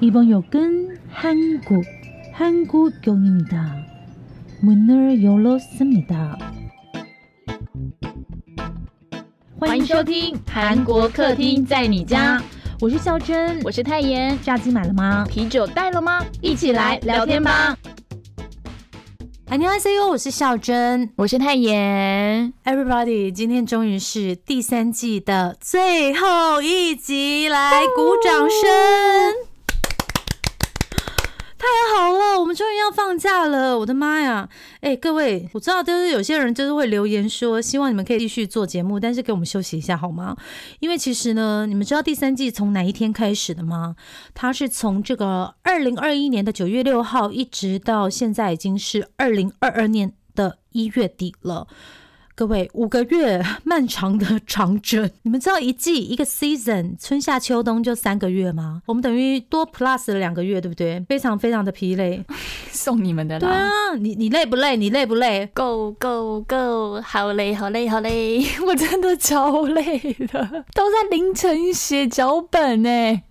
이번 역은 한국, 한국역입니다. 문을 열었습니다. 欢迎收听韩国客厅在你家，我是孝珍，我是泰妍。炸鸡买了吗？啤酒带了吗？一起来聊天吧。 안녕하세요，我是孝珍。我是泰妍。 Everybody，今天终于是第三季的最后一集，来鼓掌声！ 太好了，我们终于要放假了！我的妈呀！哎、各位，我知道就是有些人就是会留言说，希望你们可以继续做节目，但是给我们休息一下好吗？因为其实呢，你们知道第三季从哪一天开始的吗？它是从这个二零二一年的九月六号，一直到现在已经是二零二二年的一月底了。各位，五个月漫长的长征，你们知道一季一个 season 春夏秋冬就三个月吗？我们等于多 plus 了两个月，对不对？非常非常的疲累。送你们的对啦。啊，你你累不累？你累不累？Go go go！好累，好累，好累！我真的超累的，都在凌晨写脚本呢。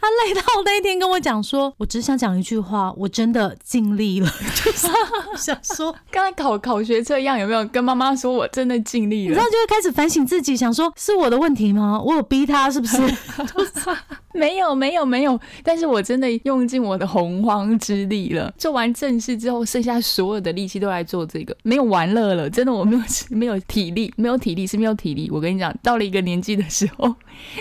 他累到那一天跟我讲说，我只想讲一句话，我真的尽力了，就是想说，刚才考考学测一样，有没有跟妈妈说我真的尽力了然后？就会开始反省自己，想说是我的问题吗？我有逼他是不是？没有，没有，没有。但是我真的用尽我的洪荒之力了。做完正事之后，剩下所有的力气都来做这个，没有玩乐了。真的，我没有没有体力，没有体力是没有体力。我跟你讲，到了一个年纪的时候，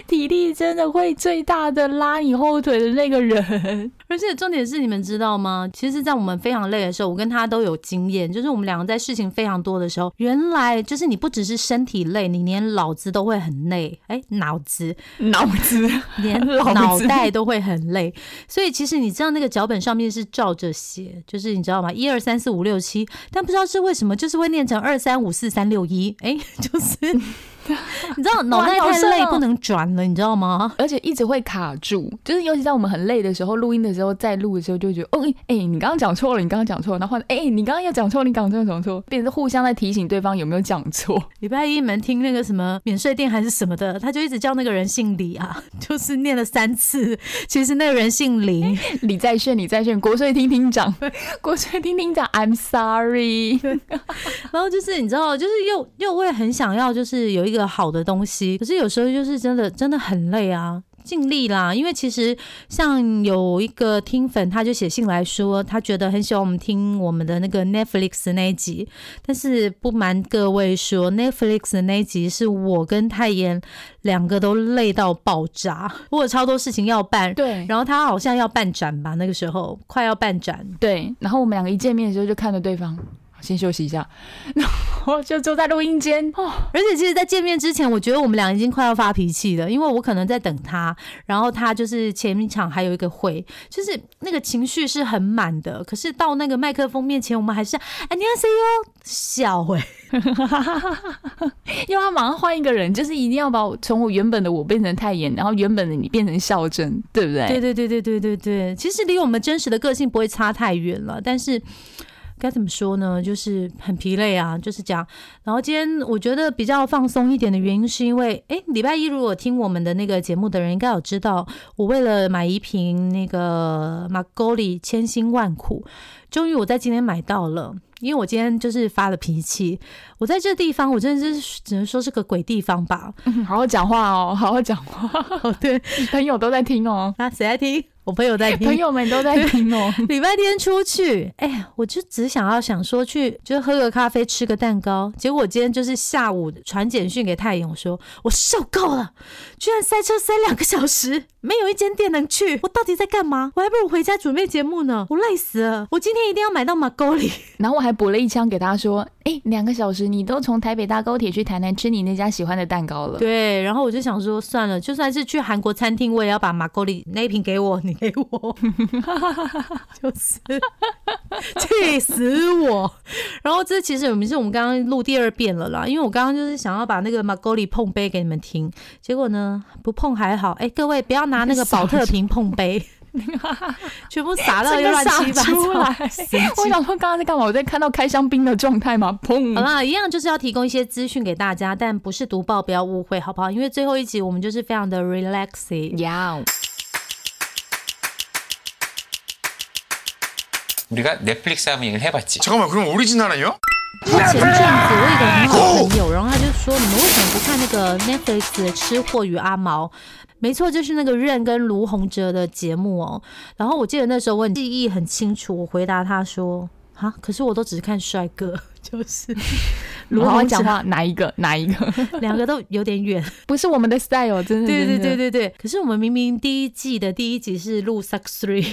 体力真的会最大的拉你后腿的那个人。而且重点是，你们知道吗？其实，在我们非常累的时候，我跟他都有经验，就是我们两个在事情非常多的时候，原来就是你不只是身体累，你连脑子都会很累。哎，脑子脑子 连 脑袋都会很累。所以其实你知道那个脚本上面是照着写，就是你知道吗？一二三四五六七，但不知道是为什么，就是会念成二三五四三六一。哎，就是 你知道脑袋太累不能转了，你知道吗？而且一直会卡住，就是尤其在我们很累的时候，录音的时候，在录的时候就觉得，哦，哎、哎你刚刚讲错了，你刚刚讲错了，然后哎、你刚刚又讲错，你刚刚讲错，变成互相在提醒对方有没有讲错。礼拜一你们听那个什么免税店还是什么的，他就一直叫那个人姓李啊，就是念了三次，其实那个人姓林。李在炫，李在炫，国税厅厅长，国税厅厅长，I'm sorry。然后就是你知道，就是又又会很想要，就是有一个好的东西，可是有时候就是真的真的很累啊。尽力啦，因为其实像有一个听粉，他就写信来说，他觉得很喜欢我们听我们的那个 Netflix 那一集，但是不瞒各位说，Netflix 的那一集是我跟泰妍两个都累到爆炸，我有超多事情要办，对。然后他好像要办展吧，那个时候快要办展，对，然后我们两个一见面的时候就看着对方，先休息一下，然后就坐在录音间。哦，而且其实，在见面之前，我觉得我们俩已经快要发脾气了，因为我可能在等他，然后他就是前一场还有一个会，就是那个情绪是很满的。可是到那个麦克风面前，我们还是哎，你好 C 哟，笑哎、因为他马上换一个人，就是一定要把我从我原本的我变成太妍，然后原本的你变成孝珍，对不对？对对对对对对对，其实离我们真实的个性不会差太远了，但是。该怎么说呢？就是很疲累啊，就是这样。然后今天我觉得比较放松一点的原因，是因为，诶，礼拜一如果听我们的那个节目的人，应该有知道，我为了买一瓶那个马沟里千辛万苦，终于我在今天买到了。因为我今天就是发了脾气，我在这地方，我真的是只能说是个鬼地方吧。嗯 好好讲话哦，好好讲话，哦，对，朋友都在听哦，那谁在听？我朋友在听。朋友们都在听哦。礼拜天出去，哎呀，我就只想要想说去，就是喝个咖啡，吃个蛋糕。结果今天就是下午传简讯给太阳，我说我受够了，居然塞车塞两个小时，没有一间店能去，我到底在干嘛？我还不如回家准备节目呢，我累死了。我今天一定要买到马沟里。然后我还补了一枪给他说：“哎，两个小时你都从台北搭高铁去台南吃你那家喜欢的蛋糕了。”对，然后我就想说，算了，就算是去韩国餐厅，我也要把马沟里那一瓶给我，你给我，就是气死我。然后这其实我们是我们刚刚录第二遍了啦，因为我刚刚就是想要把那个马沟里碰杯给你们听，结果呢不碰还好，哎，各位不要拿那个保特瓶碰杯。全部洒到又乱七八糟。我想说刚刚在干嘛？我在看到开香槟的状态吗？砰！好啦，一样就是要提供一些资讯给大家，但不是读报，不要误会，好不好？因为最后一集我们就是非常的 relaxing。要。우리가 넷플릭스 한번 얘기해봤 지. 잠깐 만, 그럼 오리지널은 요? 前阵子我有一个很好的朋友，然后他就说：“你们为什么不看那个 Netflix 的《吃货与阿毛》？”没错，就是那个任跟卢洪哲的节目哦。然后我记得那时候我记忆很清楚，我回答他说：“啊，可是我都只是看帅哥。”就是 卢洪讲话哪一个哪一个，两个都有点远，不是我们的 style，真的。对对对对对。可是我们明明第一季的第一集是录 Suck Three，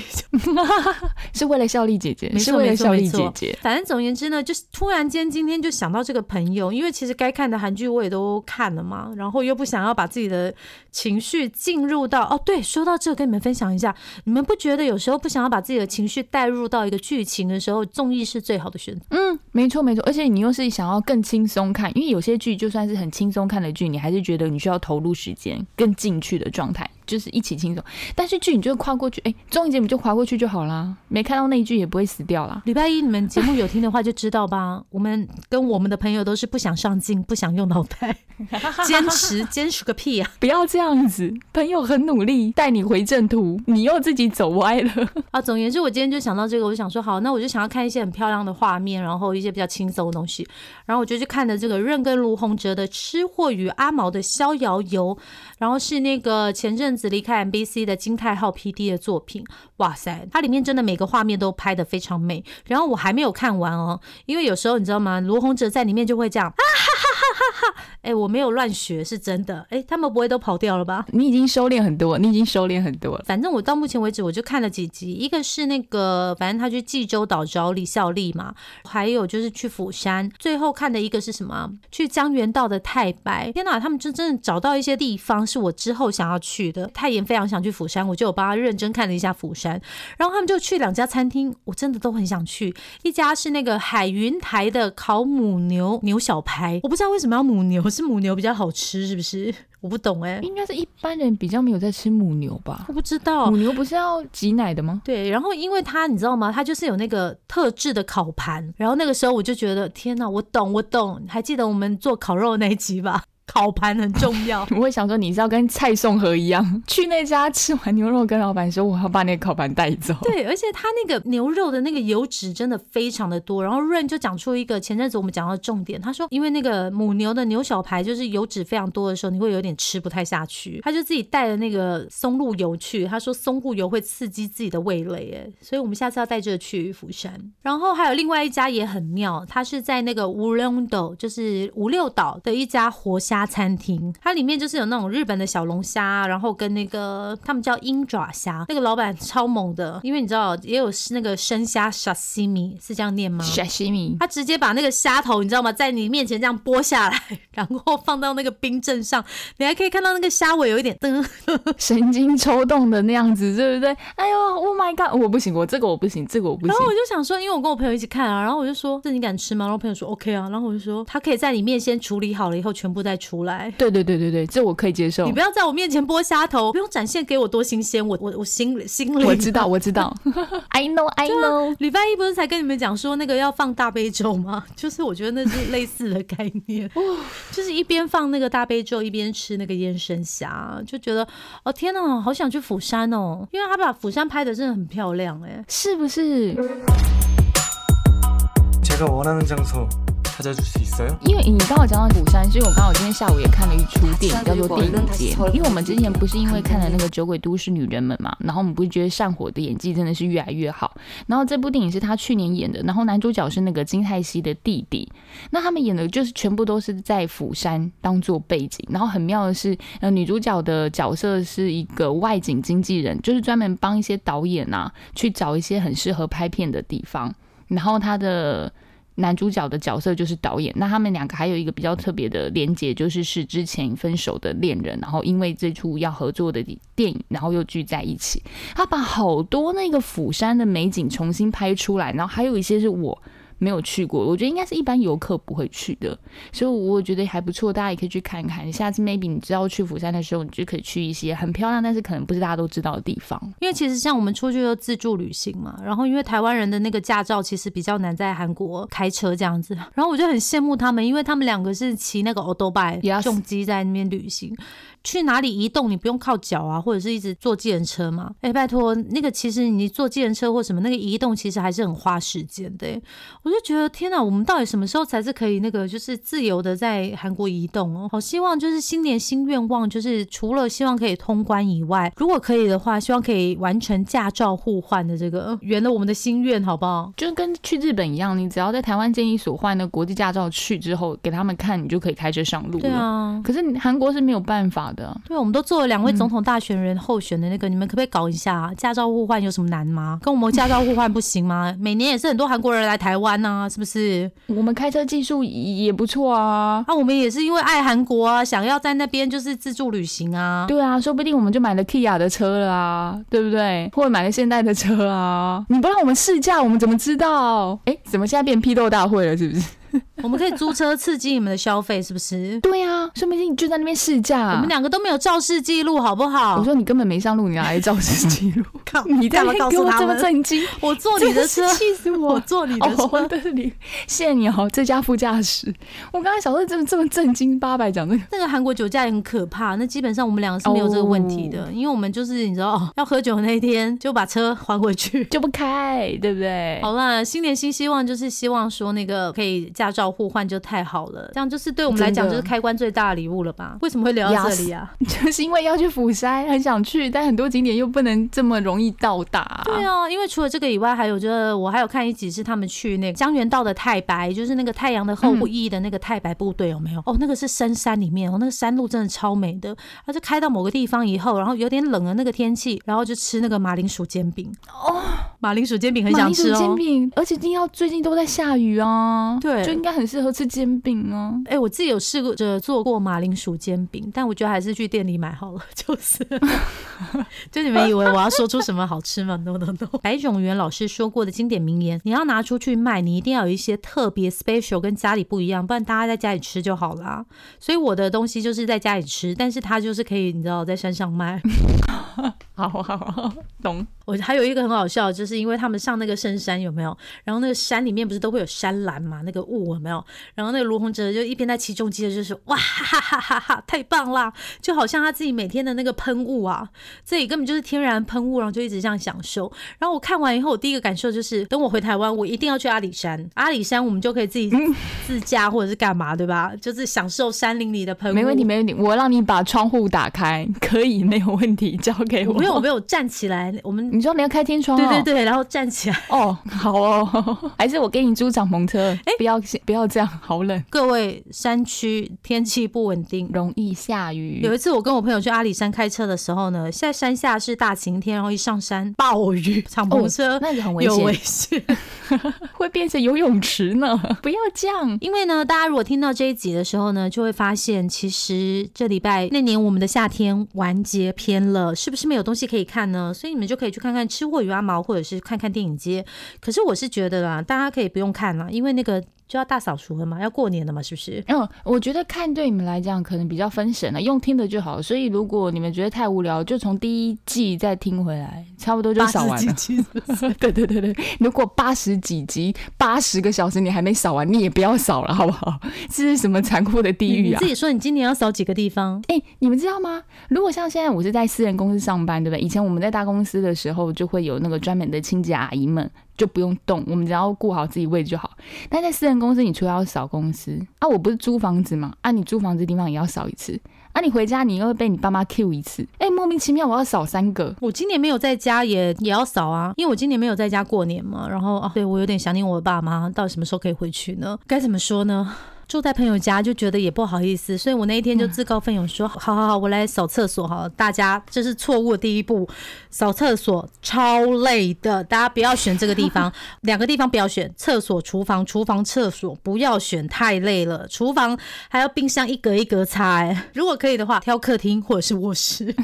是为了效力姐姐，是为了效力姐姐。反正总而言之呢，就是突然间今天就想到这个朋友，因为其实该看的韩剧我也都看了嘛，然后又不想要把自己的情绪进入到哦，对，说到这跟你们分享一下，你们不觉得有时候不想要把自己的情绪带入到一个剧情的时候，综艺是最好的选择？嗯，没错没错。而且你又是想要更轻松看，因为有些剧就算是很轻松看的剧，你还是觉得你需要投入时间更进去的状态。就是一起轻松，但是剧你就跨过去，哎，综艺节目就划过去就好啦，没看到那一句也不会死掉啦。礼拜一你们节目有听的话就知道吧，我们跟我们的朋友都是不想上镜，不想用脑袋，坚持坚持个屁啊！不要这样子，朋友很努力带你回正途，你又自己走歪了 啊！总而言之，我今天就想到这个，我就想说好，那我就想要看一些很漂亮的画面，然后一些比较轻松的东西，然后我就去看的这个任跟卢洪哲的《吃货与阿毛的逍遥游》，然后是那个前阵子离开 MBC。的金泰浩 PD 的作品，哇塞，它里面真的每个画面都拍的非常美。然后我还没有看完哦，因为有时候你知道吗？罗宏哲在里面就会这样，啊哈哈哈哈！哎，我没有乱学，是真的。哎，他们不会都跑掉了吧？你已经收敛很多，你已经收敛很多了。反正我到目前为止，我就看了几集，一个是那个，反正他去济州岛找李孝利嘛，还有就是去釜山，最后看的一个是什么？去江原道的太白。天哪，他们真真的找到一些地方是我之后想要去的。太妍非常想。去釜山，我就有帮他认真看了一下釜山，然后他们就去两家餐厅，我真的都很想去。一家是那个海云台的烤母牛牛小排，我不知道为什么要母牛，是母牛比较好吃，是不是？我不懂哎，应该是一般人比较没有在吃母牛吧？我不知道，母牛不是要挤奶的吗？对，然后因为它你知道吗？它就是有那个特制的烤盘，然后那个时候我就觉得天哪，我懂，我懂，还记得我们做烤肉那一集吧？烤盘很重要，我会想说你是要跟蔡颂和一样 去那家吃完牛肉，跟老板说我要把那个烤盘带走。对，而且他那个牛肉的那个油脂真的非常的多。然后润就讲出一个前阵子我们讲到的重点，他说因为那个母牛的牛小排就是油脂非常多的时候，你会有点吃不太下去。他就自己带了那个松露油去，他说松露油会刺激自己的味蕾，哎，所以我们下次要带这个去釜山。然后还有另外一家也很妙，它是在那个乌龙岛，就是五六岛的一家活虾。家餐厅，它里面就是有那种日本的小龙虾，然后跟那个他们叫鹰爪虾，那个老板超猛的，因为你知道也有那个生虾沙西米是这样念吗？沙西米，他直接把那个虾头你知道吗，在你面前这样剥下来，然后放到那个冰镇上，你还可以看到那个虾尾有一点噔，神经抽动的那样子，对不对？哎呦，Oh my god，我不行，我这个我不行，这个我不行。然后我就想说，因为我跟我朋友一起看啊，然后我就说这你敢吃吗？然后朋友说 OK 啊，然后我就说他可以在你面先处理好了以后，全部再。出来，对对对对对，这我可以接受。你不要在我面前剥虾头，不用展现给我多新鲜，我我我心里心里我知道我知道，I know I know。礼拜一不是才跟你们讲说那个要放大悲咒吗？就是我觉得那是类似的概念，就是一边放那个大悲咒，一边吃那个腌生虾，就觉得哦天哪，好想去釜山哦，因为他把釜山拍的真的很漂亮，哎，是不是？제가원하는장소 因为你刚好讲到釜山，所以我刚好今天下午也看了一出电影，叫做《电影节》。因为我们之前不是因为看了那个《酒鬼都市女人们》嘛，然后我们不是觉得善火的演技真的是越来越好。然后这部电影是他去年演的，然后男主角是那个金泰熙的弟弟。那他们演的就是全部都是在釜山当做背景。然后很妙的是，呃，女主角的角色是一个外景经纪人，就是专门帮一些导演啊去找一些很适合拍片的地方。然后他的。男主角的角色就是导演，那他们两个还有一个比较特别的连结，就是是之前分手的恋人，然后因为这出要合作的电影，然后又聚在一起。他把好多那个釜山的美景重新拍出来，然后还有一些是我没有去过，我觉得应该是一般游客不会去的，所以我觉得还不错，大家也可以去看看。下次 maybe 你知道去釜山的时候，你就可以去一些很漂亮，但是可能不是大家都知道的地方。因为其实像我们出去就自助旅行嘛，然后因为台湾人的那个驾照其实比较难在韩国开车这样子，然后我就很羡慕他们，因为他们两个是骑那个 o d o b i Yes 重机在那边旅行。去哪里移动，你不用靠脚啊，或者是一直坐计程车嘛？哎、拜托，那个其实你坐计程车或什么，那个移动其实还是很花时间的、欸。我就觉得天哪，我们到底什么时候才是可以那个就是自由的在韩国移动哦？好希望就是新年新愿望，就是除了希望可以通关以外，如果可以的话，希望可以完成驾照互换的这个，呃圆了我们的心愿，好不好？就跟去日本一样，你只要在台湾建一所换的国际驾照去之后，给他们看，你就可以开车上路了。对啊。可是你韩国是没有办法的，对，我们都做了两位总统大选人候选的那个，你们可不可以搞一下、啊、驾照互换有什么难吗？跟我们驾照互换不行吗？每年也是很多韩国人来台湾呐、是不是？我们开车技术也不错啊。啊，我们也是因为爱韩国啊，想要在那边就是自助旅行啊。对啊，说不定我们就买了 Kia 的车了啊，对不对？或者买了现代的车啊。你不让我们试驾，我们怎么知道？哎，怎么现在变批斗大会了？是不是？我们可以租车刺激你们的消费，是不是？对啊，说不定你就在那边试驾。我们两个都没有肇事记录，好不好？我说你根本没上路，你哪来肇事记录？靠你干嘛告给我这么诉他们？震惊？我坐你的车，气死我！我坐你的车。哦，对你，谢谢你哦，最佳副驾驶。我刚才小时候真的这么震惊，八百讲这个。那个韩国酒驾也很可怕，那基本上我们两个是没有这个问题的，因为我们就是你知道，哦要喝酒那一天就把车还回去。就不开，对不对？好啦，新年新希望就是希望说那个可以驾照互换就太好了，这样就是对我们来讲就是开关最大的礼物了吧？为什么会聊到这里啊？就是因为要去釜山，很想去，但很多景点又不能这么容易到达。对啊，因为除了这个以外，还有就是我还有看一集是他们去那个江原道的太白，就是那个太阳的后裔的那个太白部队，有没有？哦，那个是深山里面哦，那个山路真的超美的。然后就开到某个地方以后，然后有点冷的那个天气，然后就吃那个马铃薯煎饼。哦，马铃薯煎饼很马铃薯想吃哦。煎饼，而且一定要最近都在下雨啊，对就应该很适合吃煎饼哦。哎、我自己有试过着做过马铃薯煎饼，但我觉得还是去店里买好了。就是，就你们以为我要说出什么好吃吗？No No No。白种元老师说过的经典名言：你要拿出去卖，你一定要有一些特别 special，跟家里不一样，不然大家在家里吃就好啦。所以我的东西就是在家里吃，但是它就是可以，你知道，在山上卖。好好好，懂。我还有一个很好笑，就是因为他们上那个深山有没有？然后那个山里面不是都会有山岚嘛，那个雾有没有？然后那个卢洪哲就一边在骑重机的，就是哇 哈哈哈哈哈，太棒啦！就好像他自己每天的那个喷雾啊，这里根本就是天然喷雾，然后就一直这样享受。然后我看完以后，我第一个感受就是，等我回台湾，我一定要去阿里山。阿里山我们就可以自己自驾或者是干嘛，对吧？就是享受山林里的喷雾。没问题，没问题。我让你把窗户打开，可以，没有问题，交给我。我没有，我没有站起来，我们你说你要开天窗、哦？对对对，然后站起来。哦，好哦，还是我给你租敞篷车？哎、不要不要这样，好冷，各位，山区天气不稳定，容易下雨。有一次我跟我朋友去阿里山开车的时候呢，在山下是大晴天，然后一上山暴雨，敞篷车、哦、那也很危有危险，会变成游泳池呢。不要这样，因为呢，大家如果听到这一集的时候呢，就会发现，其实这礼拜那年我们的夏天完结篇了，是不是没有东西可以看呢？所以你们就可以去看看《吃货与阿毛》，或者是看看电影街。可是我是觉得啦，大家可以不用看了，因为那个。就要大扫除了嘛，要过年了嘛，是不是？嗯，我觉得看对你们来讲可能比较分神了，用听的就好。所以如果你们觉得太无聊，就从第一季再听回来，差不多就扫完了。对 对对对，如果八十几集、八十个小时你还没扫完，你也不要扫了，好不好？这是什么残酷的地狱啊！你自己说，你今年要扫几个地方？哎、欸，你们知道吗？如果像现在我是在私人公司上班，对不对？以前我们在大公司的时候，就会有那个专门的清洁阿姨们。就不用动，我们只要顾好自己位置就好。但在私人公司，你除了要扫公司啊，我不是租房子嘛，啊，你租房子的地方也要扫一次，啊，你回家你又会被你爸妈 Q 一次，哎、莫名其妙我要扫三个。我今年没有在家也也要扫啊，因为我今年没有在家过年嘛，然后啊，对我有点想念我的爸妈，到底什么时候可以回去呢？该怎么说呢？住在朋友家就觉得也不好意思，所以我那一天就自告奋勇说：“好好好，我来扫厕所。”好，大家这是错误的第一步，扫厕所超累的，大家不要选这个地方，两个地方不要选，厕所、厨房、厨房、厕所不要选，太累了。厨房还要冰箱一格一格擦，哎，如果可以的话，挑客厅或者是卧室，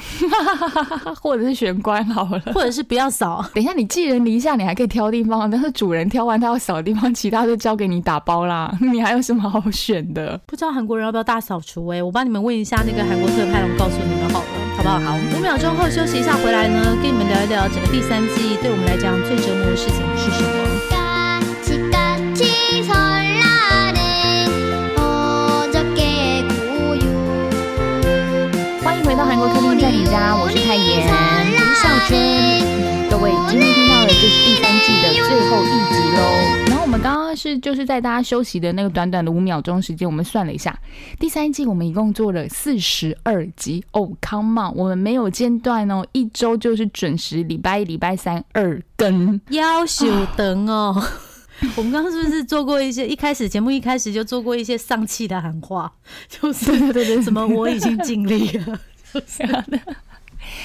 或者是玄关好了。或者是不要扫。等一下，你寄人篱下，你还可以挑地方，但是主人挑完他要扫的地方，其他就交给你打包啦。你还有什么好选的。不知道韩国人要不要大扫除哎我帮你们问一下那个韩国特派我告诉你们好了好不好？好五秒钟后休息一下回来呢跟你们聊一聊整个第三季对我们来讲最折磨的事情是什么。欢迎回到韩国客厅在你家我是泰妍我是小珍各位今天听到的就是第三季的最后一集喽。我们刚刚是就是在大家休息的那个短短的五秒钟时间，我们算了一下，第三季我们一共做了四十二集哦，Come on，我们没有间断哦，一周就是准时礼拜一、礼拜三二更。要求等哦。我们刚刚是不是做过一些？一开始节目一开始就做过一些丧气的喊话，就是对对对，什么我已经尽力了，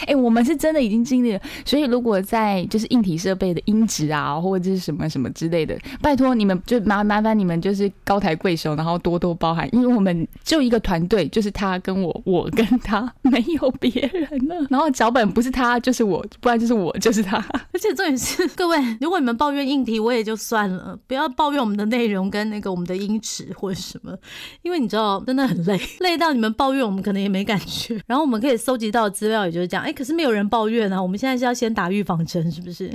哎、我们是真的已经尽力了，所以如果在就是硬体设备的音质啊，或者是什么什么之类的，拜托你们就麻麻烦你们就是高抬贵手，然后多多包涵，因为我们就一个团队，就是他跟我，我跟他，没有别人了。然后脚本不是他就是我，不然就是我就是他。而且重点是，各位，如果你们抱怨硬体，我也就算了，不要抱怨我们的内容跟那个我们的音质或者什么，因为你知道真的很累，累到你们抱怨我们可能也没感觉。然后我们可以搜集到资料也就这样，哎，可是没有人抱怨啊。我们现在是要先打预防针，是不是？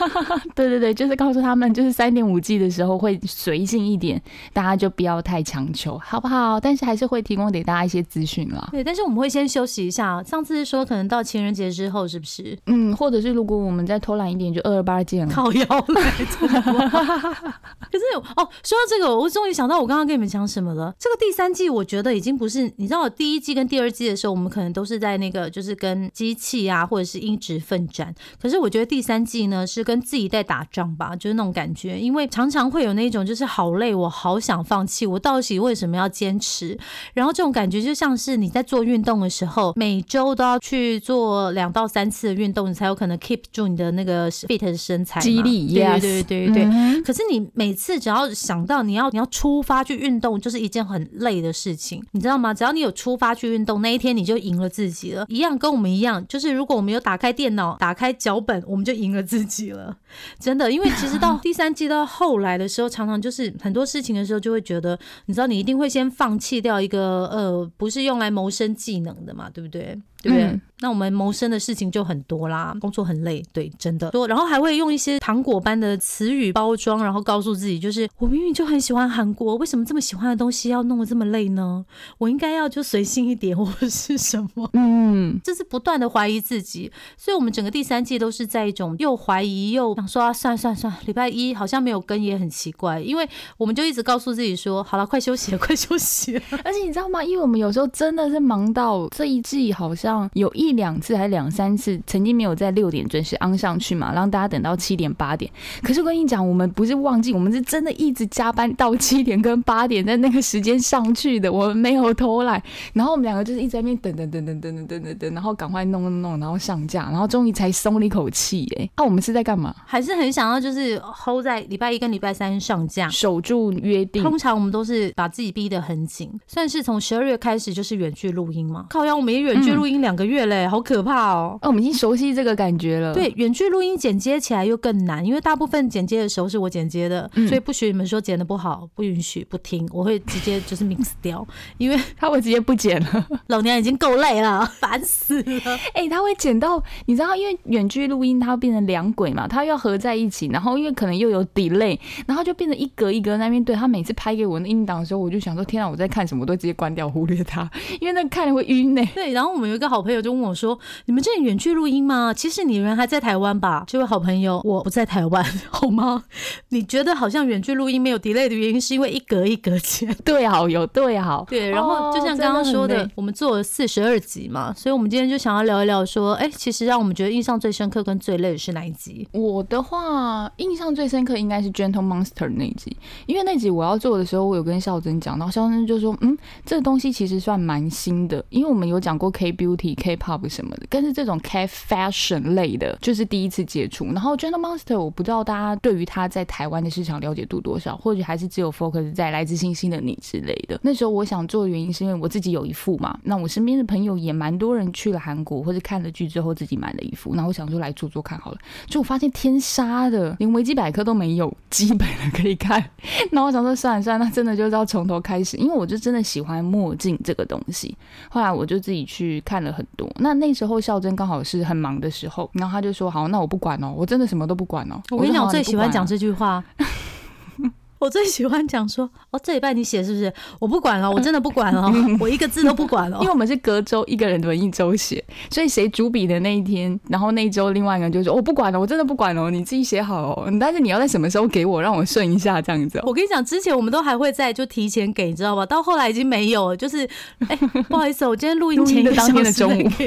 对对对，就是告诉他们，就是三点五 G 的时候会随性一点，大家就不要太强求，好不好？但是还是会提供给大家一些资讯啦。对，但是我们会先休息一下。上次是说可能到情人节之后，是不是？嗯，或者是如果我们再偷懒一点，就二二八见了。靠腰来着。可是哦，说到这个，我终于想到我刚刚跟你们讲什么了。这个第三季，我觉得已经不是你知道，第一季跟第二季的时候，我们可能都是在那个就是跟机器啊，或者是音质奋战。可是我觉得第三季呢，是跟自己在打仗吧，就是那种感觉。因为常常会有那种就是好累，我好想放弃，我到底为什么要坚持？然后这种感觉就像是你在做运动的时候，每周都要去做两到三次的运动，你才有可能 keep 住你的那个 fit 的身材嘛。激励对对对对对。嗯可是你每次只要想到你要你要出发去运动，就是一件很累的事情，你知道吗？只要你有出发去运动，那一天你就赢了自己了。一样跟我们一样，样就是如果我们有打开电脑、打开脚本，我们就赢了自己了。真的，因为其实到第三季到后来的时候，常常就是很多事情的时候，就会觉得，你知道，你一定会先放弃掉一个呃，不是用来谋生技能的嘛，对不对？对不对？嗯那我们谋生的事情就很多啦，工作很累，对，真的多。然后还会用一些糖果般的词语包装，然后告诉自己，就是我明明就很喜欢韩国，为什么这么喜欢的东西要弄得这么累呢？我应该要就随性一点，或者是什么？嗯，就是不断的怀疑自己，所以我们整个第三季都是在一种又怀疑又想说啊，算了算了算了，礼拜一好像没有更也很奇怪，因为我们就一直告诉自己说，好了，快休息了，快休息了。而且你知道吗？因为我们有时候真的是忙到这一季好像有一两次还是两三次，曾经没有在六点准时安上去嘛，让大家等到七点八点。可是我跟你讲，我们不是忘记，我们是真的一直加班到七点跟八点，在那个时间上去的，我们没有偷懒。然后我们两个就是一直在那边等等等等等等等等等，然后赶快弄弄弄，然后上架，然后终于才松了一口气。哎，那、我们是在干嘛？还是很想要就是 hold 在礼拜一跟礼拜三上架。守住约定。通常我们都是把自己逼得很紧，算是从十二月开始就是远距录音嘛。靠要，我们也远距录音两个月嘞，好可怕哦。哦，我们已经熟悉这个感觉了。对，远距录音剪接起来又更难，因为大部分剪接的时候是我剪接的，嗯所以不许你们说剪的不好，不允许不听，我会直接就是 mix 掉，因为他会直接不剪了。老娘已经够累了，烦死了。哎、他会剪到，你知道，因为远距录音它会变成两轨嘛，它要合在一起，然后因为可能又有 delay，然后就变成一格一格那边对。他每次拍给我那音档的时候，我就想说，天啊，我在看什么，我都直接关掉，忽略它，因为那看了会晕呢、对，然后我们有一个好好朋友就问我说：“你们这里远距录音吗？其实你人还在台湾吧？”这位好朋友，我不在台湾，好吗？你觉得好像远距录音没有 delay 的原因，是因为一格一格间。对好有对好，对，然后就像刚刚说的，哦的我们做了四十二集嘛，所以我们今天就想要聊一聊说，哎，其实让我们觉得印象最深刻跟最累的是哪一集？我的话，印象最深刻应该是 Gentle Monster 那一集，因为那集我要做的时候，我有跟孝珍讲，然后孝珍就说，嗯，这个东西其实算蛮新的，因为我们有讲过 K K Pop 什么的，但是这种 K Fashion 类的，就是第一次接触。然后 Gentle Monster，我不知道大家对于它在台湾的市场了解度多少，或许还是只有 focus 在来自星星的你之类的。那时候我想做的原因是因为我自己有一副嘛，那我身边的朋友也蛮多人去了韩国或者看了剧之后自己买了一副，然后我想说来做做看好了。就我发现天杀的，连维基百科都没有基本的可以看。那我想说算了算了，那真的就是要从头开始，因为我就真的喜欢墨镜这个东西。后来我就自己去看了很多。那那时候孝珍刚好是很忙的时候，然后他就说好，那我不管哦，我真的什么都不管哦。我跟你讲，我最喜欢讲。这句话。我最喜欢讲说，哦，这一半你写是不是？我不管了，我真的不管了，我一个字都不管了 因为。我们是隔周一个人轮一周写，所以谁主笔的那一天，然后那一周另外一个人就说我、不管了，我真的不管了，你自己写好哦。但是你要在什么时候给我，让我顺一下这样子、哦。我跟你讲，之前我们都还会在就提前给，你知道吧？到后来已经没有了，就是，哎、不好意思，我今天录音前一个当天的中午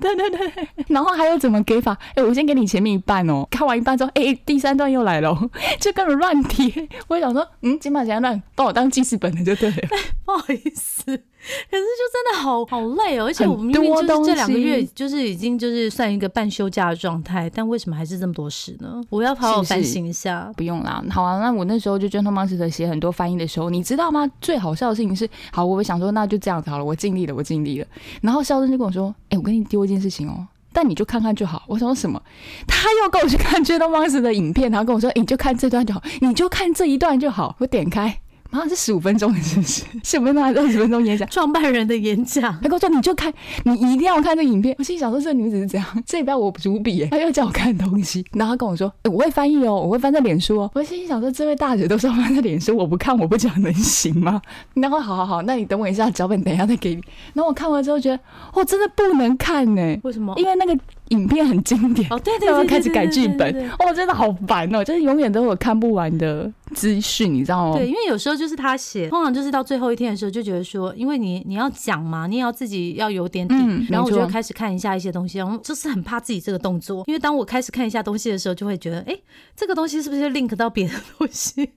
对对对，然后还有怎么给法？哎、我先给你前面一半哦，看完一半之后，哎、第三段又来了哦，就根本乱贴。我就想说，嗯，金马奖乱帮我当记事本的就对了。不好意思，可是就真的好好累哦，而且我们明明就是多这两个月就是已经就是算一个半休假的状态，但为什么还是这么多事呢？我要好好反省一下。不用啦，好啊。那我那时候就 Gentle Monster 写很多翻译的时候，你知道吗？最好笑的事情是，好，我想说那就这样子好了，我尽力了，我尽力了。然后肖珍就跟我说，哎、我跟你丢一件事情哦。但你就看看就好。我想说什么？他又跟我去看 Gentle Monster 的影片，然后跟我说：“、你就看这段就好，你就看这一段就好。”我点开，妈是十五分钟的，是不是？十五分钟还是二十分钟演讲？创办人的演讲，他跟我说：“你就看，你一定要看这影片。”我心里想说：“这女子是怎样？这礼拜我主笔耶，她又叫我看东西。”然后他跟我说：“哎、我会翻译哦，我会翻在脸书哦。”我心里想说：“这位大姐都说翻在脸书，我不看我不讲能行吗？”然后好好好，那你等我一下，脚本等一下再给你。然后我看完之后觉得，哦，真的不能看呢，为什么？因为那个影片很经典。哦，对对要对，对开始改剧本哦，真的好烦哦，就是永远都有看不完的资讯，你知道吗？对，因为有时候就是他写，通常就是到最后一天的时候，就觉得说，因为你你要讲嘛，你也要自己要有点底，嗯然后我就会开始看一下一些东西，然后就是很怕自己这个动作，因为当我开始看一下东西的时候，就会觉得，哎，这个东西是不是 link 到别的东西，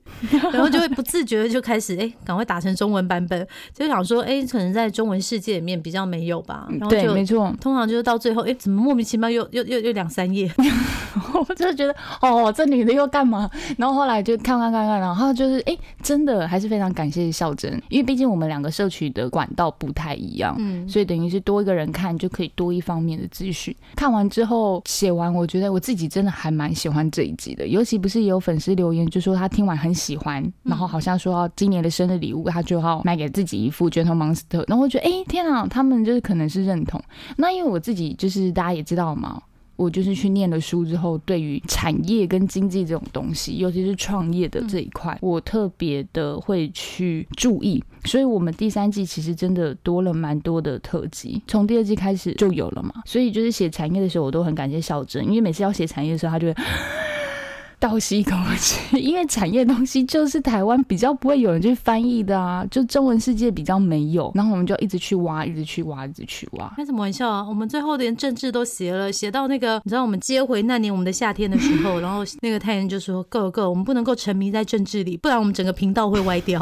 然后就会不自觉的就开始，哎，赶快打成中文版本，就想说，哎，可能在中文世界里面比较没有吧，然后对，就没错。通常就是到最后，哎，怎么莫名其妙又又又又两三页？我就觉得哦，这女的又干嘛？然后后来就看看看看，然后就是哎，真的还是非常感谢孝珍，因为毕竟我们两个摄取的管道不太一样，嗯，所以等于是多一个人看就可以多一方面的资讯。看完之后写完，我觉得我自己真的还蛮喜欢这一集的，尤其不是也有粉丝留言就说他听完很喜欢，然后好像说要今年的生日礼物他就要买给自己一副 Gentle Monster，然后我觉得哎天啊，他们就是可能是认同。那因为我自己就是大家也知道嘛。我就是去念了书之后，对于产业跟经济这种东西，尤其是创业的这一块，我特别的会去注意。所以，我们第三季其实真的多了蛮多的特辑，从第二季开始就有了嘛。所以，就是写产业的时候，我都很感谢小珍，因为每次要写产业的时候，他就会。倒吸一口气，因为产业东西就是台湾比较不会有人去翻译的啊，就中文世界比较没有，然后我们就一直去挖，一直去挖，一直去挖。开什么玩笑啊！我们最后连政治都写了，写到那个，你知道我们接回那年我们的夏天的时候，然后那个太阳就说够了够了，我们不能够沉迷在政治里，不然我们整个频道会歪掉。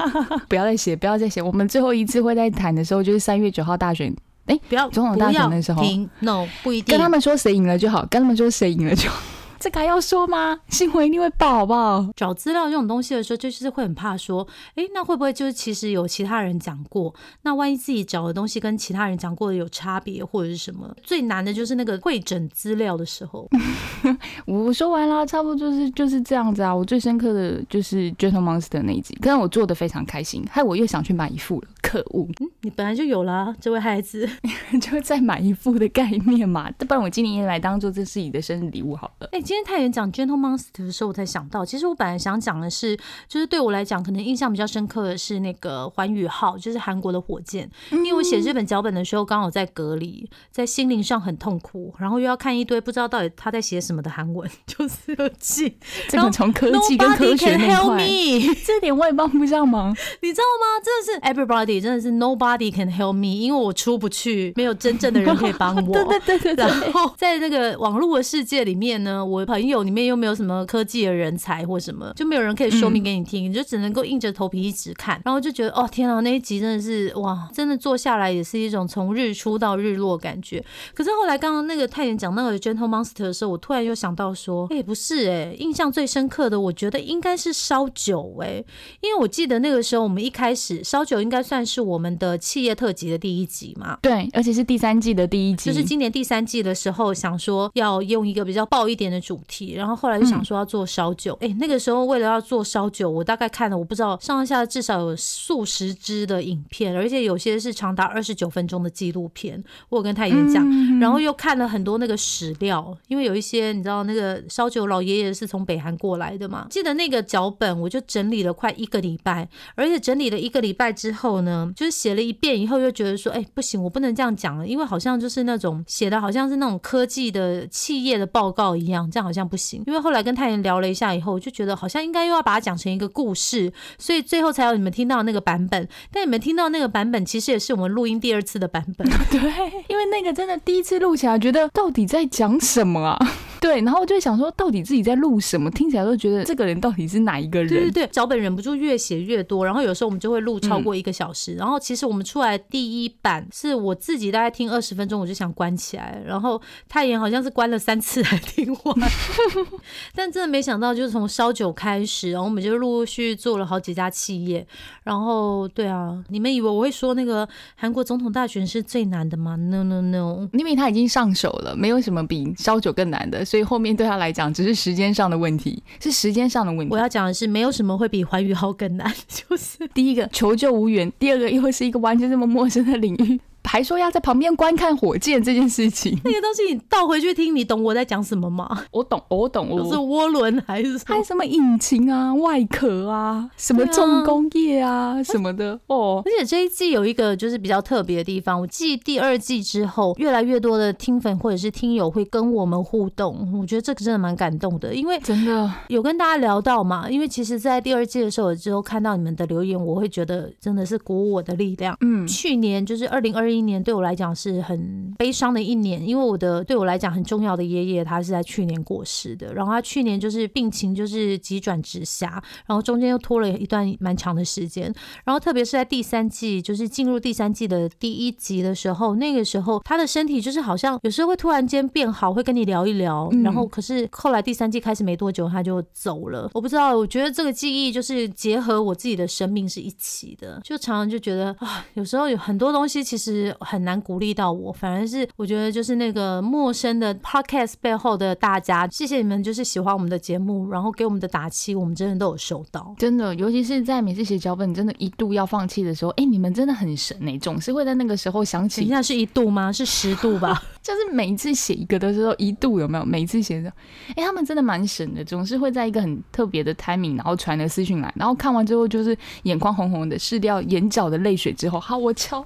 不要再写，不要再写。我们最后一次会在谈的时候，就是三月九号大选，哎不要总统大选的时候停，no 不一定。跟他们说谁赢了就好，跟他们说谁赢了就好。这个还要说吗？新闻一定会报，好不好？找资料这种东西的时候，就是会很怕说，诶，那会不会就是其实有其他人讲过？那万一自己找的东西跟其他人讲过的有差别，或者是什么？最难的就是那个会诊资料的时候。我说完了，差不多就是就是这样子啊。我最深刻的就是 Gentle Monster 那一集，但是我做的非常开心，害我又想去买一副了。可恶，你本来就有啦，这位孩子。就再买一副的概念嘛。不然我今年也来当做这是你的生日礼物好了。哎、今天太原讲 Gentle Monster 的时候，我才想到，其实我本来想讲的是，就是对我来讲，可能印象比较深刻的是那个环宇号，就是韩国的火箭。因为我写这本脚本的时候，刚好在隔离，在心灵上很痛苦，然后又要看一堆不知道到底他在写什么的韩文，就是科技。这个从科技跟科学那 help 块，me。这点我也帮不上忙。你知道吗？真的是 everybody，真的是 nobody can help me，因为我出不去，没有真正的人可以帮我。对对对对然，后在那个网络的世界里面呢，我朋友里面又没有什么科技的人才或什么，就没有人可以说明给你听，你就只能够硬着头皮一直看，然后就觉得哦天啊，那一集真的是哇，真的坐下来也是一种从日出到日落的感觉。可是后来刚刚那个太妍讲那个 Gentle Monster 的时候，我突然又想到说，哎、不是哎、印象最深刻的，我觉得应该是烧酒哎、因为我记得那个时候我们一开始烧酒应该算是我们的企业特辑的第一集嘛，对，而且是第三季的第一集，就是今年第三季的时候，想说要用一个比较爆一点的主题，然后后来就想说要做烧酒。哎、那个时候为了要做烧酒，我大概看了我不知道上下至少有数十支的影片，而且有些是长达二十九分钟的纪录片。我有跟太爷讲，嗯然后又看了很多那个史料，因为有一些你知道那个烧酒老爷爷是从北韩过来的嘛。记得那个脚本，我就整理了快一个礼拜，而且整理了一个礼拜之后呢，就是写了一遍以后，又觉得说，哎、不行，我不能这样讲了，因为好像就是那种写的好像是那种科技的企业的报告一样，这样好像不行。因为后来跟太妍聊了一下以后，我就觉得好像应该又要把它讲成一个故事，所以最后才有你们听到那个版本。但你们听到那个版本，其实也是我们录音第二次的版本。对，因为那个真的第一次录起来，觉得到底在讲什么啊？对，然后我就会想说，到底自己在录什么？听起来都觉得这个人到底是哪一个人？对对对，脚本忍不住越写越多，然后有时候我们就会录超过一个小时。然后其实我们出来第一版是我自己大概听二十分钟，我就想关起来，然后太妍好像是关了三次才听完。但真的没想到，就是从烧酒开始，然后我们就陆陆续续做了好几家企业。然后对啊，你们以为我会说那个韩国总统大选是最难的吗？No No No。因为他已经上手了，没有什么比烧酒更难的，所以后面对他来讲只是时间上的问题，是时间上的问题。我。要讲的是，没有什么会比环宇号更难，就是。第一个求救无援，第二个又是一个完全这么陌生的领域，还说要在旁边观看火箭这件事情。那个东西你倒回去听，你懂我在讲什么吗？我懂，我懂，我是涡轮还是什么？还有什么引擎啊、外壳啊、什么重工业啊什么的哦。而且这一季有一个就是比较特别的地方，我记第二季之后，越来越多的听粉或者是听友会跟我们互动，我觉得这个真的蛮感动的，因为真的，有跟大家聊到嘛，因为其实，在第二季的时候，之后看到你们的留言，我会觉得真的是鼓舞我的力量。嗯，去年就是二零二一年，对我来讲是很悲伤的一年，因为我的对我来讲很重要的爷爷，他是在去年过世的。然后他去年就是病情就是急转直下，然后中间又拖了一段蛮长的时间。然后特别是在第三季，就是进入第三季的第一集的时候，那个时候他的身体就是好像有时候会突然间变好，会跟你聊一聊。嗯然后可是后来第三季开始没多久，他就走了。我不知道，我觉得这个记忆就是结合我自己的生命是一起的，就常常就觉得啊，有时候有很多东西其实很难鼓励到我，反而是我觉得就是那个陌生的 podcast 背后的大家，谢谢你们，就是喜欢我们的节目，然后给我们的打气，我们真的都有收到。真的，尤其是在每次写脚本真的一度要放弃的时候，哎，你们真的很神哎，总是会在那个时候想起，等一下是一度吗？是十度吧？就是每一次写一个的时候，一度有没有？每一次写的哎，他们真的蛮神的，总是会在一个很特别的 timing，然后传了私讯来，然后看完之后就是眼眶红红的，拭掉眼角的泪水之后，好，我敲，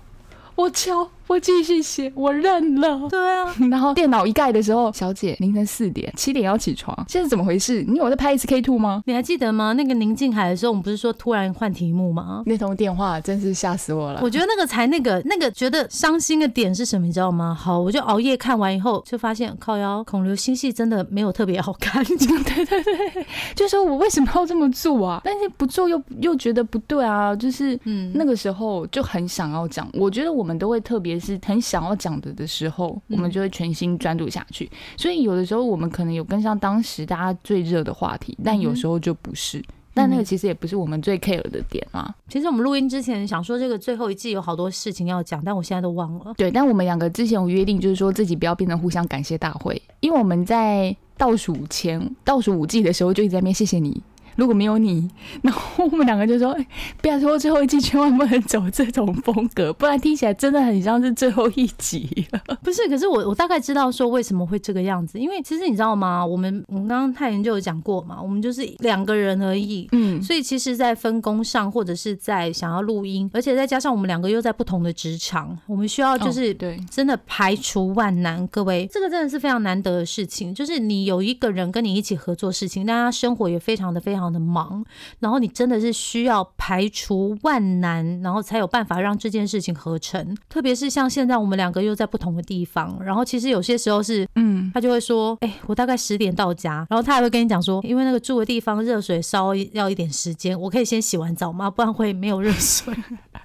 我敲，我继续写，我认了。对啊，然后电脑一盖的时候，小姐凌晨四点、七点要起床，现在怎么回事？你有在拍 SK two 吗？你还记得吗？那个宁静海的时候，我们不是说突然换题目吗？那通电话真是吓死我了。我觉得那个才那个那个觉得伤心的点是什么，你知道吗？好，我就熬夜看完以后，就发现靠腰孔刘星系真的没有特别好看。对对对就说我为什么要这么做啊？但是不做又又觉得不对啊，就是嗯，那个时候就很想要讲。我觉得我们都会特别是很想要讲的的时候，我们就会全心专注下去。所以有的时候我们可能有跟上当时大家最热的话题，但有时候就不是。但那个其实也不是我们最 care 的点啊。其实我们录音之前想说这个最后一季有好多事情要讲，但我现在都忘了。对，但我们两个之前有约定，就是说自己不要变成互相感谢大会，因为我们在倒数前倒数五季的时候就一直在那边谢谢你。如果没有你，然后我们两个就说，哎、拜托最后一季千万不能走这种风格，不然听起来真的很像是最后一集了。不是，可是我我大概知道说为什么会这个样子，因为其实你知道吗？我们我们刚刚泰妍就有讲过嘛，我们就是两个人而已。嗯，所以其实，在分工上，或者是在想要录音，而且再加上我们两个又在不同的职场，我们需要就是哦对，真的排除万难，各位，这个真的是非常难得的事情。就是你有一个人跟你一起合作事情，但他生活也非常的非常的忙，然后你真的是需要排除万难，然后才有办法让这件事情合成。特别是像现在我们两个又在不同的地方，然后其实有些时候是嗯，他就会说：“哎、我大概十点到家。”然后他还会跟你讲说：“因为那个住的地方热水烧要一点时间，我可以先洗完澡吗？不然会没有热水。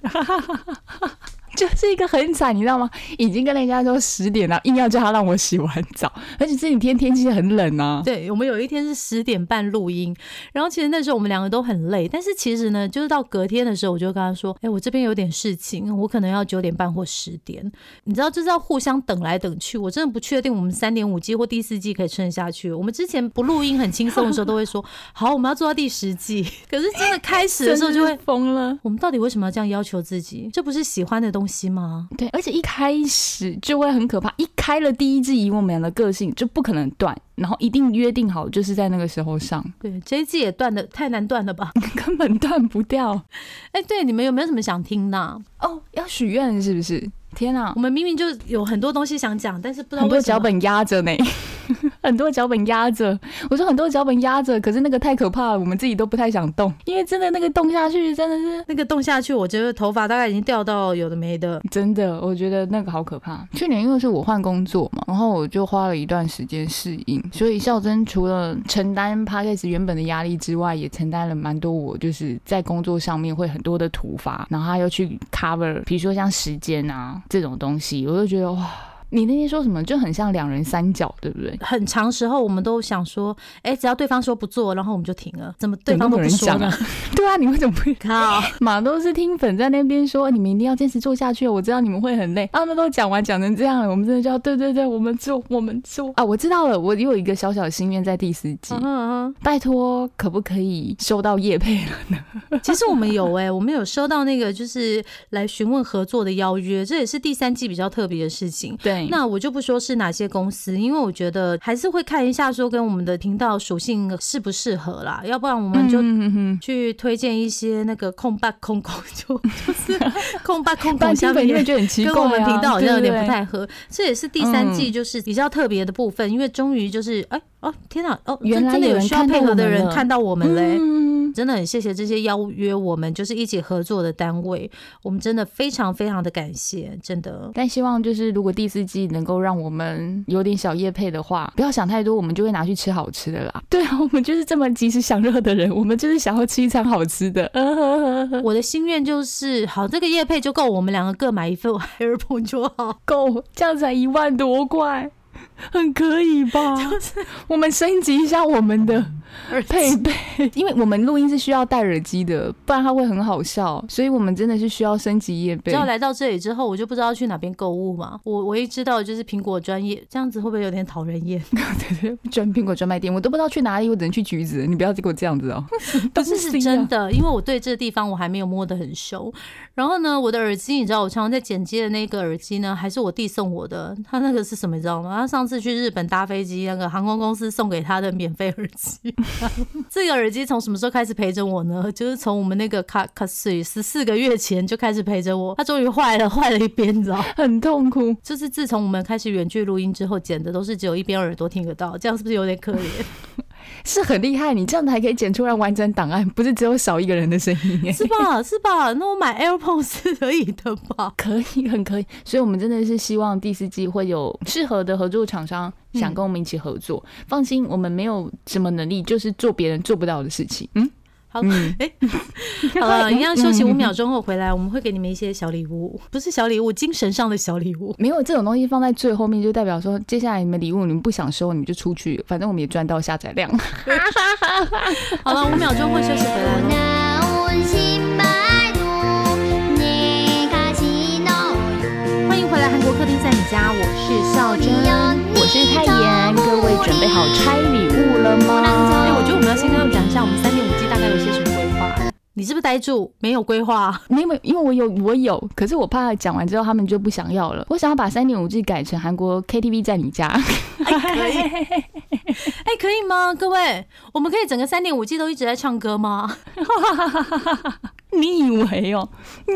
就是一个很惨，你知道吗？已经跟人家说十点了，硬要叫他让我洗完澡，而且这几天天气很冷啊”。对，我们有一天是十点半录音，然后其实那时候我们两个都很累，但是其实呢，就是到隔天的时候，我就跟他说：“哎、我这边有点事情，我可能要九点半或十点。”你知道，就是要互相等来等去。我真的不确定我们三点五季或第四季可以撑下去。我们之前不录音很轻松的时候，都会说：“好，我们要做到第十季。”可是真的开始的时候就会疯了。我们到底为什么要这样要求自己？这不是喜欢的东西吗？对，而且一开始就会很可怕，一开了第一季，以我们俩的个性就不可能断，然后一定约定好就是在那个时候上，对，这一季也断的太难断了吧？根本断不掉。哎，对，你们有没有什么想听的？哦，要许愿是不是？天啊我，们明明就有很多东西想讲，但是不知道很多脚本压着呢，很多脚本压着。我说很多脚本压着，可是那个太可怕了，我们自己都不太想动，因为真的那个动下去真的是那个动下去，我觉得头发大概已经掉到有的没的。真的，我觉得那个好可怕。去年因为是我换工作嘛，然后我就花了一段时间适应，所以孝珍除了承担 p a c k a g e 原本的压力之外，也承担了蛮多我就是在工作上面会很多的突发，然后他又去 cover，比如说像时间啊这种东西，我就觉得哇。你那天说什么就很像两人三角，对不对？很长时候我们都想说，哎，只要对方说不做，然后我们就停了。怎么对方都不有人讲说呢？啊？对啊，你为什么不靠，马都是听粉在那边说，你们一定要坚持做下去哦。我知道你们会很累，他们都讲完讲成这样了，我们真的就要对对对，我们做我们做啊！我知道了，我有一个小小的心愿在第四季，拜托，可不可以收到叶配了呢？其实我们有哎、我们有收到那个就是来询问合作的邀约，这也是第三季比较特别的事情。对那我就不说是哪些公司，因为我觉得还是会看一下说跟我们的频道属性适不适合啦，要不然我们就去推荐一些那个空白空空，就 就是空白空空下面金粉就很奇怪、啊，跟我们频道好像有点不太合，这也是第三季嗯。就是比较特别的部分，因为终于就是哎哦天哪哦，原来真的有需要配合的人看到我们嘞。嗯，真的很谢谢这些邀约我们就是一起合作的单位，我们真的非常非常的感谢，真的。但希望就是如果第四季能够让我们有点小叶配的话，不要想太多，我们就会拿去吃好吃的啦。对啊，我们就是这么及时享乐的人，我们就是想要吃一餐好吃的。我的心愿就是，好，这个叶配就够我们两个各买一份 AirPod 就好。够，这样才一万多块，很可以吧？就是我们升级一下我们的耳配备，因为我们录音是需要戴耳机的，不然它会很好笑，所以我们真的是需要升级业备只。要来到这里之后，我就不知道去哪边购物嘛。我唯一知道的就是苹果专业，这样子会不会有点讨人厌？对对专苹果专卖店，我都不知道去哪里，我只能去橘子。你不要给我这样子哦，不是是真的，因为我对这个地方我还没有摸得很熟。然后呢，我的耳机，你知道，我常常在剪接的那个耳机呢，还是我弟送我的。他那个是什么，你知道吗？他上次去日本搭飞机，那个航空公司送给他的免费耳机。这个耳机从什么时候开始陪着我呢？就是从我们那个卡卡水十四个月前就开始陪着我。它终于坏了，坏了一边，你知道。很痛苦。就是自从我们开始远距录音之后，剪的都是只有一边耳朵听得到，这样是不是有点可怜？是很厉害，你这样子还可以剪出来完整档案，不是只有少一个人的声音耶，是吧？是吧？那我买 AirPods 是可以的吧？可以，很可以。所以，我们真的是希望第四季会有适合的合作厂商想跟我们一起合作。放心，我们没有什么能力，就是做别人做不到的事情。嗯，好，嗯哎、好了，一样休息五秒钟后回来，我们会给你们一些小礼物，不是小礼物，精神上的小礼物。没有这种东西放在最后面，就代表说，接下来你们礼物你们不想收，你们就出去，反正我们也赚到下载量。好了，五秒钟后休息回来家，我是孝珍。我是泰妍，各位准备好拆礼物了吗？哎、我觉得我们要先跟他们讲一下，我们三点五 G 大概有些什么规划？你是不是呆住？没有规划？没有，没有因为我有我有，可是我怕讲完之后他们就不想要了。我想要把三点五 G 改成韩国 KTV 在你家。可以，哎、可以吗？各位，我们可以整个三点五 G 都一直在唱歌吗？你以为哦？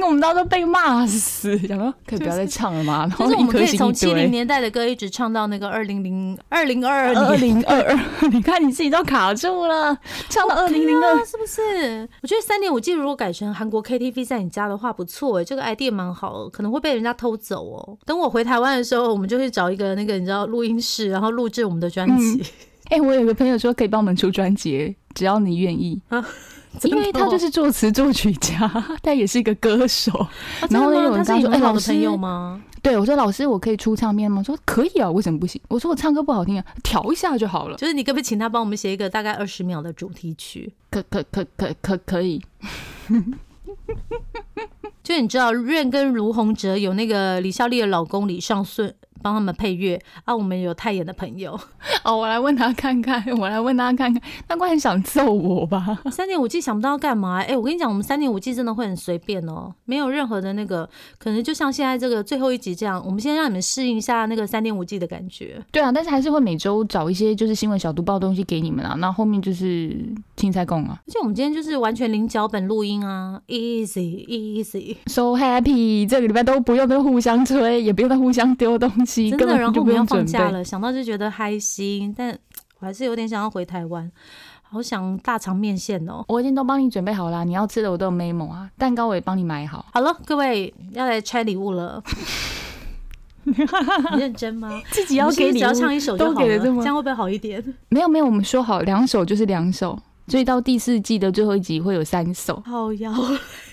我们到时候被骂死，想说可以不要再唱了吗？然后就是我们可以从七零。年代的歌一直唱到那个二零零二零二二 二。零二二，你看你自己都卡住了，唱到二零零二啊，，是不是？我觉得三点五 G 如果改成韩国 KTV 在你家的话，不错哎，这个 idea 蛮好的，可能会被人家偷走哦。等我回台湾的时候，我们就去找一个那个你知道录音室，然后录制我们的专辑。哎、我有个朋友说可以帮我们出专辑，只要你愿意。啊因为他就是作词作曲家，他也是一个歌手。啊然后真的吗有人跟他说他是你很哎老师好的朋友吗？对我说：“老师，我可以出唱片吗？”说：“可以啊，为什么不行？”我说：“我唱歌不好听啊，调一下就好了。就是你可不可以请他帮我们写一个大概二十秒的主题曲？可可可可可可以。就你知道，润跟卢洪哲有那个李孝利的老公李尚顺帮他们配乐啊，我们有泰妍的朋友。哦，我来问他看看，我来问他看看，他该很想揍我吧？三点五 G 想不到干嘛、哎、我跟你讲，我们三点五 G 真的会很随便哦，没有任何的那个，可能就像现在这个最后一集这样，我们先让你们适应一下那个三点五 G 的感觉。对啊，但是还是会每周找一些就是新闻小读报的东西给你们啊。那后面就是青菜供啊而且我们今天就是完全零脚本录音啊，easy easy，，so happy，这个礼拜都不用再互相催，也不用再互相丢东西，真的。然后我们要用。放假了，想到就觉得开心，但我还是有点想要回台湾，好想大肠面线哦。我已经都帮你准备好啦，你要吃的我都有 memo 啊，蛋糕我也帮你买好。好了，各位要来拆礼物了。你认真吗？自己要给礼物，只要唱一首就都好了，给了这么这样会不会好一点？没有没有，我们说好两首就是两首，所以到第四季的最后一集会有三首。好呀，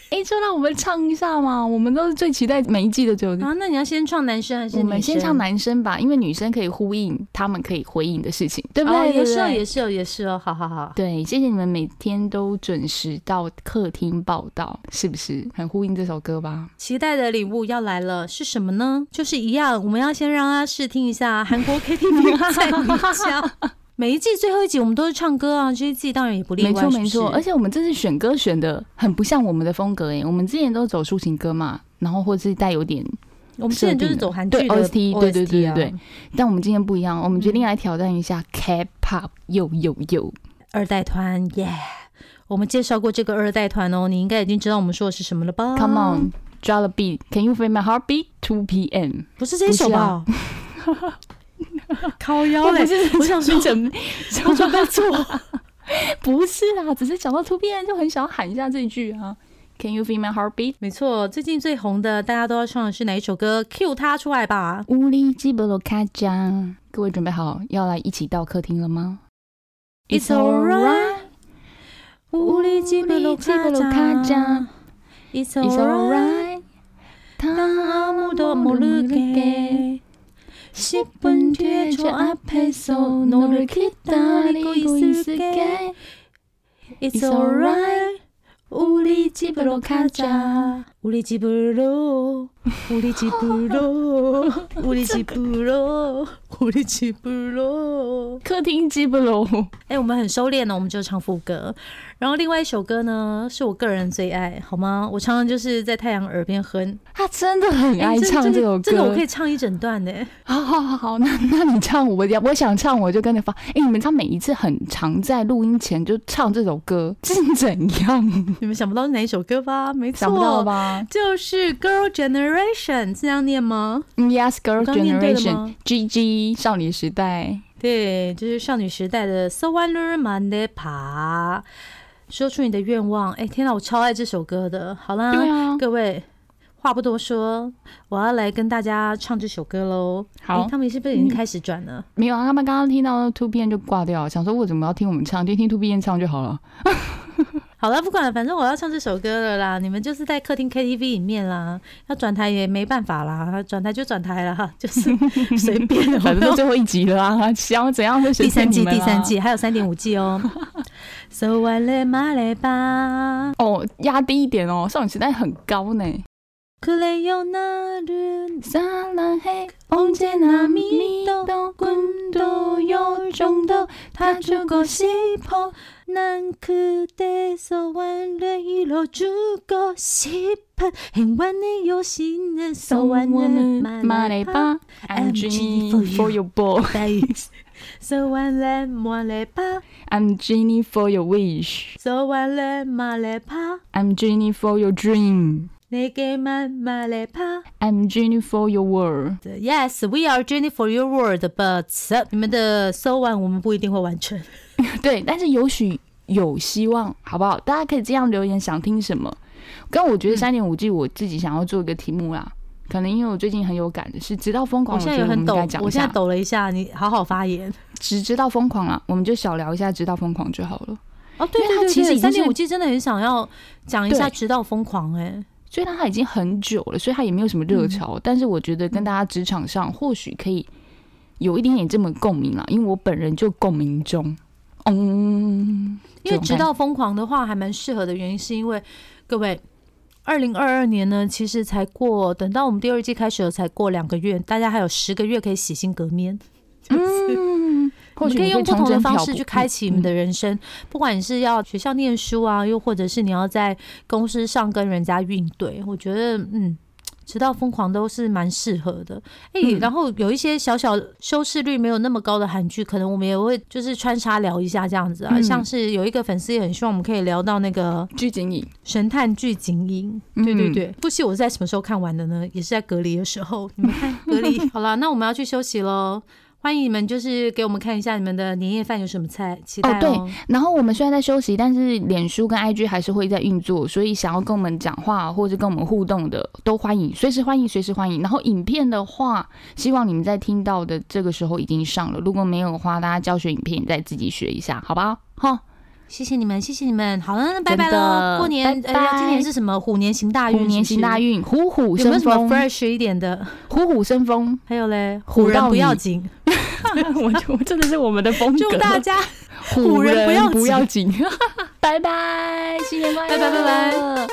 哎，就让我们唱一下嘛，我们都是最期待每一季的最后。啊，那你要先唱男生还是我女生？们先唱男生吧，因为女生可以呼应他们可以回应的事情，对不哦，对？也是哦，也是哦，也是哦，好好好。对，谢谢你们每天都准时到客厅报道，是不是很呼应这首歌吧？期待的礼物要来了，是什么呢？就是一样，我们要先让他试听一下韩国 KTV 在你家。每一季最后一集我们都是唱歌啊，这一季当然也不例外。没错没错，而且我们这次选歌选的很不像我们的风格诶，我们之前都走抒情歌嘛，然后或是带有点，我们之前就是走韩剧 OST 对对对对但我们今天不一样，我们决定来挑战一下 K-pop，又又又，二代团耶。我们介绍过这个二代团哦，你应该已经知道我们说的是什么了吧 Come on, drop the beat. Can you feel my heartbeat？Two p.m. 不是这一首吧？靠腰嘞！我想说整，想说没错，不是啊，只是讲到突变就很想喊一下这一句啊。Can you feel my heartbeat？没错，最近最红的大家都要唱的是哪一首歌？cue 他出来吧。乌里基博罗卡加，各位准备好要来一起到客厅了吗？It's alright。乌里基博罗卡加。It's alright。他阿木多摩鲁给。 10분 뒤에 저 앞에서 너를 기다리고 있을게. It's alright. 우리 집으로 가자. 우리 집으로 狐狸吉布罗，狐狸吉布罗，狐狸吉布罗，客厅吉布罗。哎、我们很收敛的，我们就唱副歌。然后另外一首歌呢，是我个人最爱，好吗？我常常就是在太阳耳边哼。他真的很爱唱这首歌，这个我可以唱一整段呢、好好好好，那那你唱，我我想唱，我就跟你发。哎、你们他每一次很常在录音前就唱这首歌，是怎样？你们想不到是哪一首歌吧？没错，想到吧？就是 Girl General。是这样念吗？？Yes, Girl Generation, 吗 GG 少女时代。对，就是少女时代的《So Wonder Man de Pa》，说出你的愿望。哎，天哪，我超爱这首歌的。好啦，啊，各位，话不多说，我要来跟大家唱这首歌喽。好他们是不是已经开始转了？没有啊，他们刚刚听到 Two P N 就挂掉，想说为什么要听我们唱，就听 Two P N 唱就好了。好了，不管了，反正我要唱这首歌了啦。你们就是在客厅 KTV 里面啦，要转台也没办法啦，转台就转台啦，就是随便。反正都最后一集了啊，想要怎样就随第三季，第三季还有三点五季哦。So 完了马来吧，哦，压低一点哦，少女时代很高呢。 언제나 믿던 꿈도 요정도 다 주고 싶어. 난 그대서 완전 이뤄주고 싶어. 행운의 여신은 소원을 말해봐. I'm dreaming for your boys 소원을 말해봐. I'm dreaming for your wish. 소원을 말해봐. I'm dreaming for your dream. 내게만 말해봐 I'm dreaming for your world Yes, we are journey for your word, but 你们的 so one 我们不一定会完成。对，但是有许有希望，好不好？大家可以这样留言，想听什么？但我觉得三点五 G 我自己想要做一个题目啦，可能因为我最近很有感的是，直到疯狂，我现在觉得我们也很抖应该讲，一下，我现在抖了一下，你好好发言。直直到疯狂了，我们就小聊一下直到疯狂就好了。哦，对因为它对对对，其实已经是三点五 G 真的很想要讲一下，对直到疯狂哎、 虽然它已经很久了，所以它也没有什么热潮，但是我觉得跟大家职场上或许可以有一点点这么共鸣啦，因为我本人就共鸣中，嗯，因为直到疯狂的话还蛮适合的原因，是因为各位。二零二二年呢，其实才过，等到我们第二季开始了，才过两个月，大家还有十个月可以洗心革面。嗯，或许你你可以用不同的方式去开启你们的人生，不管你是要学校念书啊，又或者是你要在公司上跟人家运对，我觉得嗯。直到疯狂都是蛮适合的，哎、嗯然后有一些小小收视率没有那么高的韩剧，可能我们也会就是穿插聊一下这样子啊。嗯像是有一个粉丝也很希望我们可以聊到那个剧景影，神探剧《警影》，嗯对对对，部戏我是在什么时候看完的呢？也是在隔离的时候。你们看隔离 好了，那我们要去休息喽。欢迎你们，就是给我们看一下你们的年夜饭有什么菜，期待哦对然后我们虽然在休息，但是脸书跟 IG 还是会在运作，所以想要跟我们讲话或者跟我们互动的，都欢迎，随时欢迎，随时欢迎。然后影片的话，希望你们在听到的这个时候已经上了，如果没有的话，大家教学影片再自己学一下，好不好？哈，谢谢你们，谢谢你们。好了，那拜拜喽。过年，拜拜呃，今年是什么？虎年行大运，虎年行大运，虎，虎虎有没有什么，fresh 一点的？虎虎生风。还有嘞，虎虎人不要紧，我就真的是我们的风格，祝大家 虎人不要不要紧紧。拜拜，新年快乐，拜拜拜拜。